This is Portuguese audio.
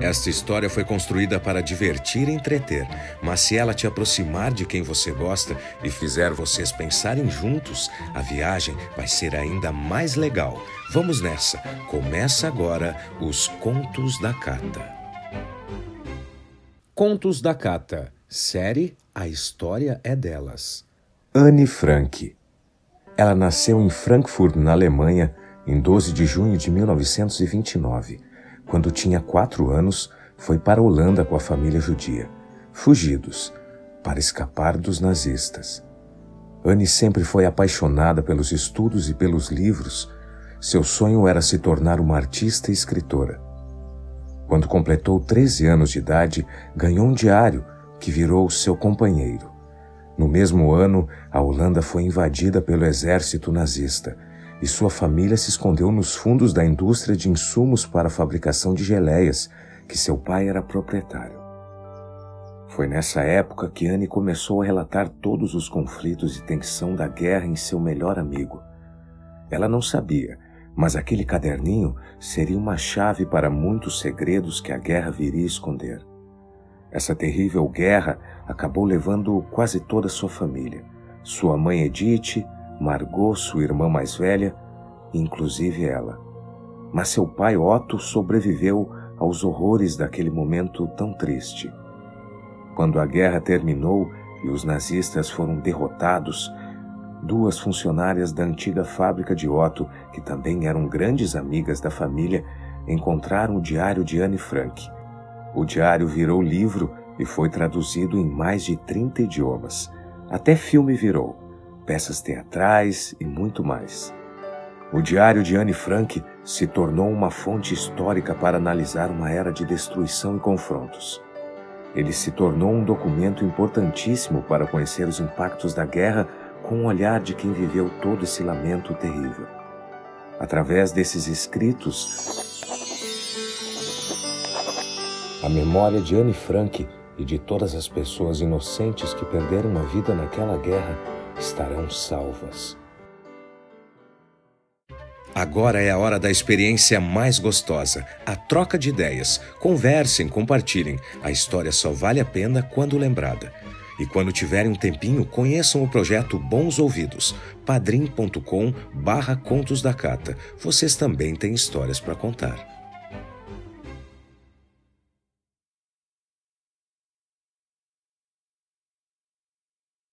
Esta história foi construída para divertir e entreter, mas se ela te aproximar de quem você gosta e fizer vocês pensarem juntos, a viagem vai ser ainda mais legal. Vamos nessa! Começa agora os Contos da Cata. Contos da Cata, série A História é Delas. Anne Frank. Ela nasceu em Frankfurt, na Alemanha, em 12 de junho de 1929 quando tinha quatro anos, foi para a Holanda com a família judia, fugidos, para escapar dos nazistas. Anne sempre foi apaixonada pelos estudos e pelos livros. Seu sonho era se tornar uma artista e escritora. Quando completou 13 anos de idade, ganhou um diário que virou seu companheiro. No mesmo ano, a Holanda foi invadida pelo exército nazista e sua família se escondeu nos fundos da indústria de insumos para a fabricação de geleias, que seu pai era proprietário. Foi nessa época que Anne começou a relatar todos os conflitos e tensão da guerra em seu melhor amigo. Ela não sabia, mas aquele caderninho seria uma chave para muitos segredos que a guerra viria esconder. Essa terrível guerra acabou levando quase toda a sua família. Sua mãe Edith, Margot, sua irmã mais velha, inclusive ela. Mas seu pai Otto sobreviveu aos horrores daquele momento tão triste. Quando a guerra terminou e os nazistas foram derrotados, duas funcionárias da antiga fábrica de Otto, que também eram grandes amigas da família, encontraram o diário de Anne Frank. O diário virou livro e foi traduzido em mais de 30 idiomas. Até filme virou peças teatrais e muito mais. O Diário de Anne Frank se tornou uma fonte histórica para analisar uma era de destruição e confrontos. Ele se tornou um documento importantíssimo para conhecer os impactos da guerra com o olhar de quem viveu todo esse lamento terrível. Através desses escritos, a memória de Anne Frank e de todas as pessoas inocentes que perderam a vida naquela guerra estarão salvas. Agora é a hora da experiência mais gostosa, a troca de ideias. Conversem, compartilhem. A história só vale a pena quando lembrada. E quando tiverem um tempinho, conheçam o projeto Bons Ouvidos, padrim.com barra Contos da Cata. Vocês também têm histórias para contar.